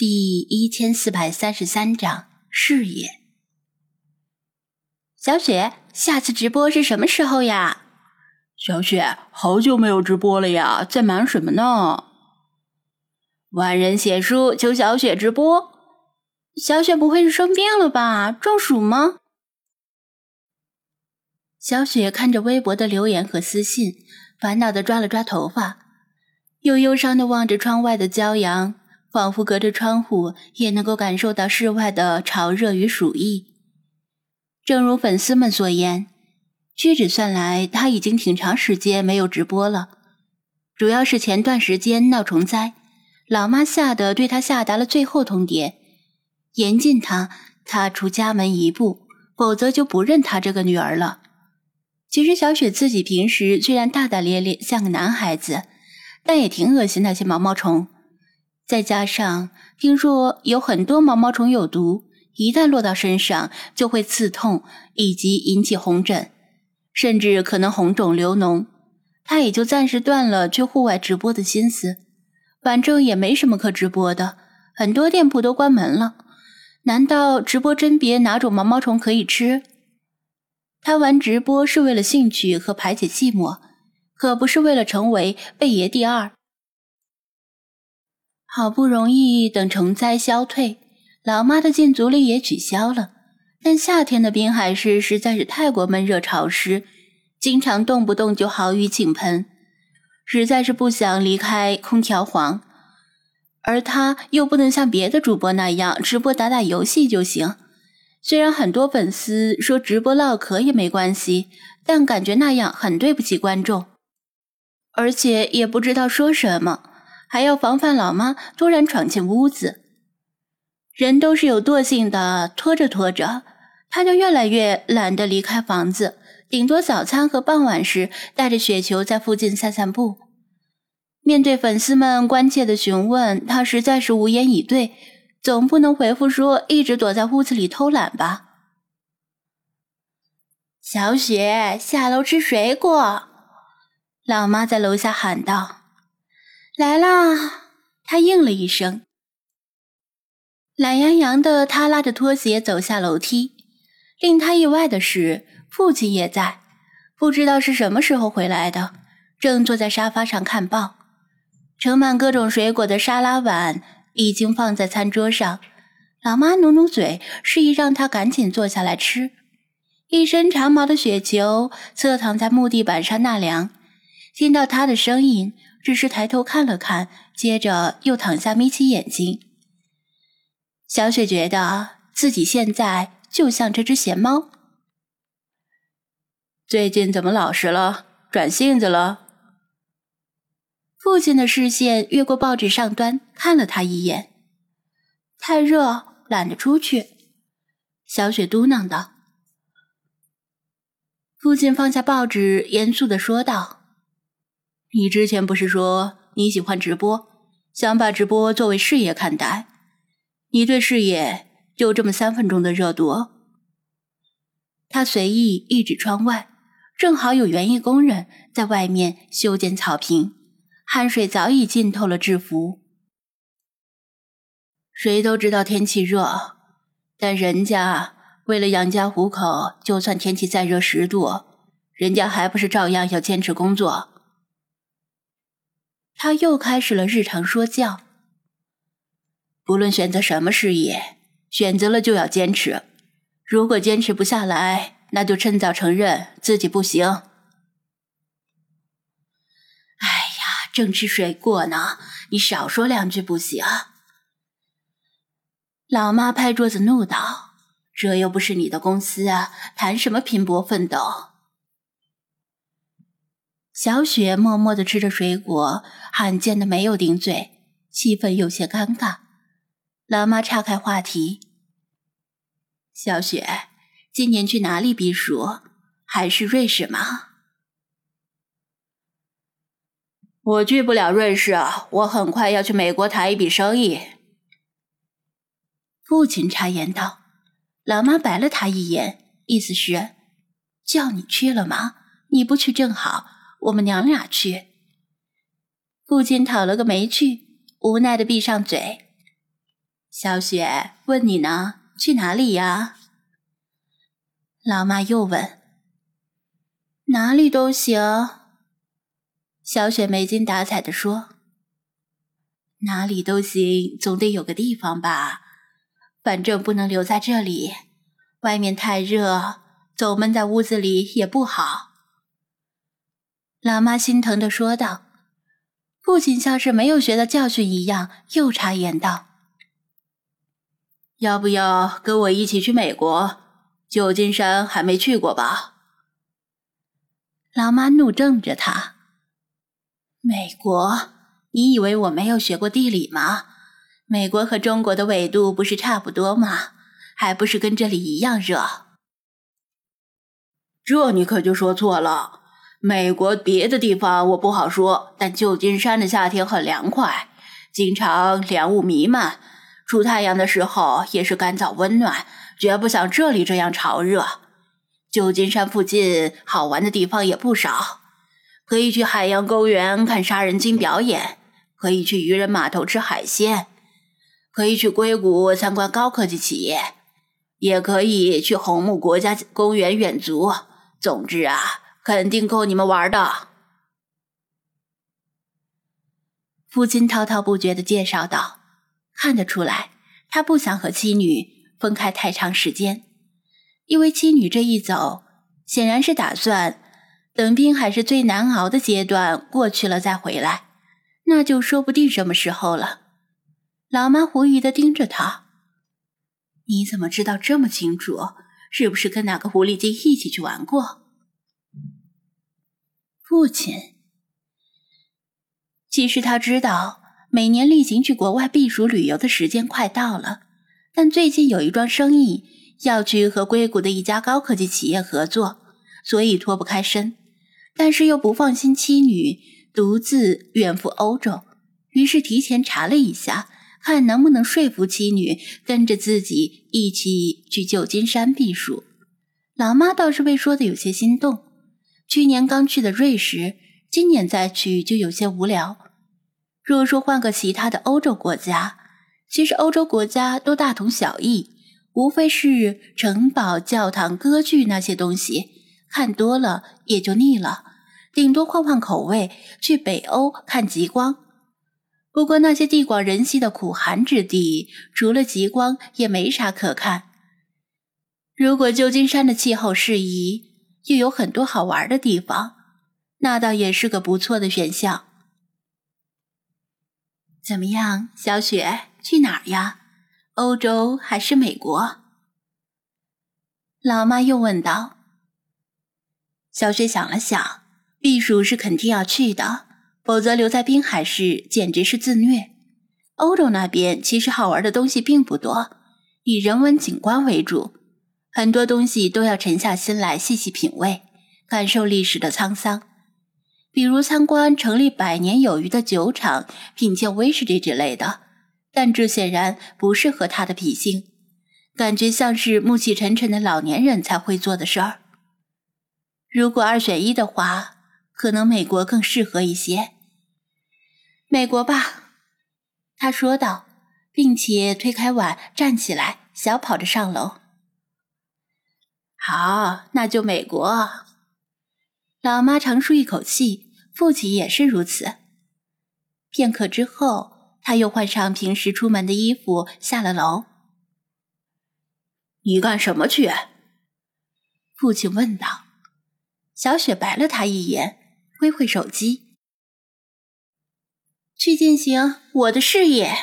第一千四百三十三章事业。小雪，下次直播是什么时候呀？小雪，好久没有直播了呀，在忙什么呢？万人写书求小雪直播。小雪不会是生病了吧？中暑吗？小雪看着微博的留言和私信，烦恼的抓了抓头发，又忧伤的望着窗外的骄阳。仿佛隔着窗户也能够感受到室外的潮热与暑意。正如粉丝们所言，屈指算来，他已经挺长时间没有直播了。主要是前段时间闹虫灾，老妈吓得对他下达了最后通牒，严禁他踏出家门一步，否则就不认他这个女儿了。其实小雪自己平时虽然大大咧咧像个男孩子，但也挺恶心那些毛毛虫。再加上听说有很多毛毛虫有毒，一旦落到身上就会刺痛，以及引起红疹，甚至可能红肿流脓。他也就暂时断了去户外直播的心思，反正也没什么可直播的，很多店铺都关门了。难道直播甄别哪种毛毛虫可以吃？他玩直播是为了兴趣和排解寂寞，可不是为了成为贝爷第二。好不容易等虫灾消退，老妈的禁足令也取消了。但夏天的滨海市实在是太过闷热潮湿，经常动不动就豪雨倾盆，实在是不想离开空调房。而他又不能像别的主播那样直播打打游戏就行。虽然很多粉丝说直播唠嗑也没关系，但感觉那样很对不起观众，而且也不知道说什么。还要防范老妈突然闯进屋子，人都是有惰性的，拖着拖着，他就越来越懒得离开房子，顶多早餐和傍晚时带着雪球在附近散散步。面对粉丝们关切的询问，他实在是无言以对，总不能回复说一直躲在屋子里偷懒吧？小雪，下楼吃水果，老妈在楼下喊道。来啦！他应了一声。懒洋洋的他拉着拖鞋走下楼梯。令他意外的是，父亲也在，不知道是什么时候回来的，正坐在沙发上看报。盛满各种水果的沙拉碗已经放在餐桌上。老妈努努嘴，示意让他赶紧坐下来吃。一身长毛的雪球侧躺在木地板上纳凉，听到他的声音。只是抬头看了看，接着又躺下，眯起眼睛。小雪觉得自己现在就像这只闲猫。最近怎么老实了？转性子了？父亲的视线越过报纸上端，看了他一眼。太热，懒得出去。小雪嘟囔道。父亲放下报纸，严肃的说道。你之前不是说你喜欢直播，想把直播作为事业看待？你对事业就这么三分钟的热度？他随意一指窗外，正好有园艺工人在外面修剪草坪，汗水早已浸透了制服。谁都知道天气热，但人家为了养家糊口，就算天气再热十度，人家还不是照样要坚持工作。他又开始了日常说教。不论选择什么事业，选择了就要坚持。如果坚持不下来，那就趁早承认自己不行。哎呀，正吃水果呢，你少说两句不行？老妈拍桌子怒道：“这又不是你的公司啊，谈什么拼搏奋斗？”小雪默默的吃着水果，罕见的没有顶嘴，气氛有些尴尬。老妈岔开话题：“小雪，今年去哪里避暑？还是瑞士吗？”“我去不了瑞士啊，我很快要去美国谈一笔生意。”父亲插言道。老妈白了他一眼，意思是：“叫你去了吗？你不去正好。”我们娘俩去。父亲讨了个没趣，无奈的闭上嘴。小雪问你呢，去哪里呀？老妈又问。哪里都行。小雪没精打采的说：“哪里都行，总得有个地方吧？反正不能留在这里，外面太热，总闷在屋子里也不好。”老妈心疼地说道。父亲像是没有学到教训一样，又插言道。要不要跟我一起去美国？旧金山还没去过吧？老妈怒瞪着他。美国？你以为我没有学过地理吗？美国和中国的纬度不是差不多吗？还不是跟这里一样热？这你可就说错了。美国别的地方我不好说，但旧金山的夏天很凉快，经常凉雾弥漫。出太阳的时候也是干燥温暖，绝不像这里这样潮热。旧金山附近好玩的地方也不少，可以去海洋公园看杀人鲸表演，可以去渔人码头吃海鲜，可以去硅谷参观高科技企业，也可以去红木国家公园远足。总之啊，肯定够你们玩的。父亲滔滔不绝地介绍道。看得出来，他不想和妻女分开太长时间，因为妻女这一走，显然是打算等滨海市最难熬的阶段过去了再回来，那就说不定什么时候了。老妈狐疑的盯着他：“你怎么知道这么清楚？是不是跟哪个狐狸精一起去玩过？”父亲，其实他知道。每年例行去国外避暑旅游的时间快到了，但最近有一桩生意要去和硅谷的一家高科技企业合作，所以脱不开身。但是又不放心妻女独自远赴欧洲，于是提前查了一下，看能不能说服妻女跟着自己一起去旧金山避暑。老妈倒是被说的有些心动，去年刚去的瑞士，今年再去就有些无聊。若说换个其他的欧洲国家，其实欧洲国家都大同小异，无非是城堡、教堂、歌剧那些东西，看多了也就腻了。顶多换换口味，去北欧看极光。不过那些地广人稀的苦寒之地，除了极光也没啥可看。如果旧金山的气候适宜，又有很多好玩的地方，那倒也是个不错的选项。怎么样，小雪，去哪儿呀？欧洲还是美国？老妈又问道。小雪想了想，避暑是肯定要去的，否则留在滨海市简直是自虐。欧洲那边其实好玩的东西并不多，以人文景观为主，很多东西都要沉下心来细细品味，感受历史的沧桑。比如参观成立百年有余的酒厂，品鉴威士忌之类的，但这显然不适合他的脾性，感觉像是暮气沉沉的老年人才会做的事儿。如果二选一的话，可能美国更适合一些。美国吧，他说道，并且推开碗，站起来，小跑着上楼。好，那就美国。老妈长舒一口气，父亲也是如此。片刻之后，他又换上平时出门的衣服，下了楼。你干什么去？父亲问道。小雪白了他一眼，挥挥手机，去进行我的事业。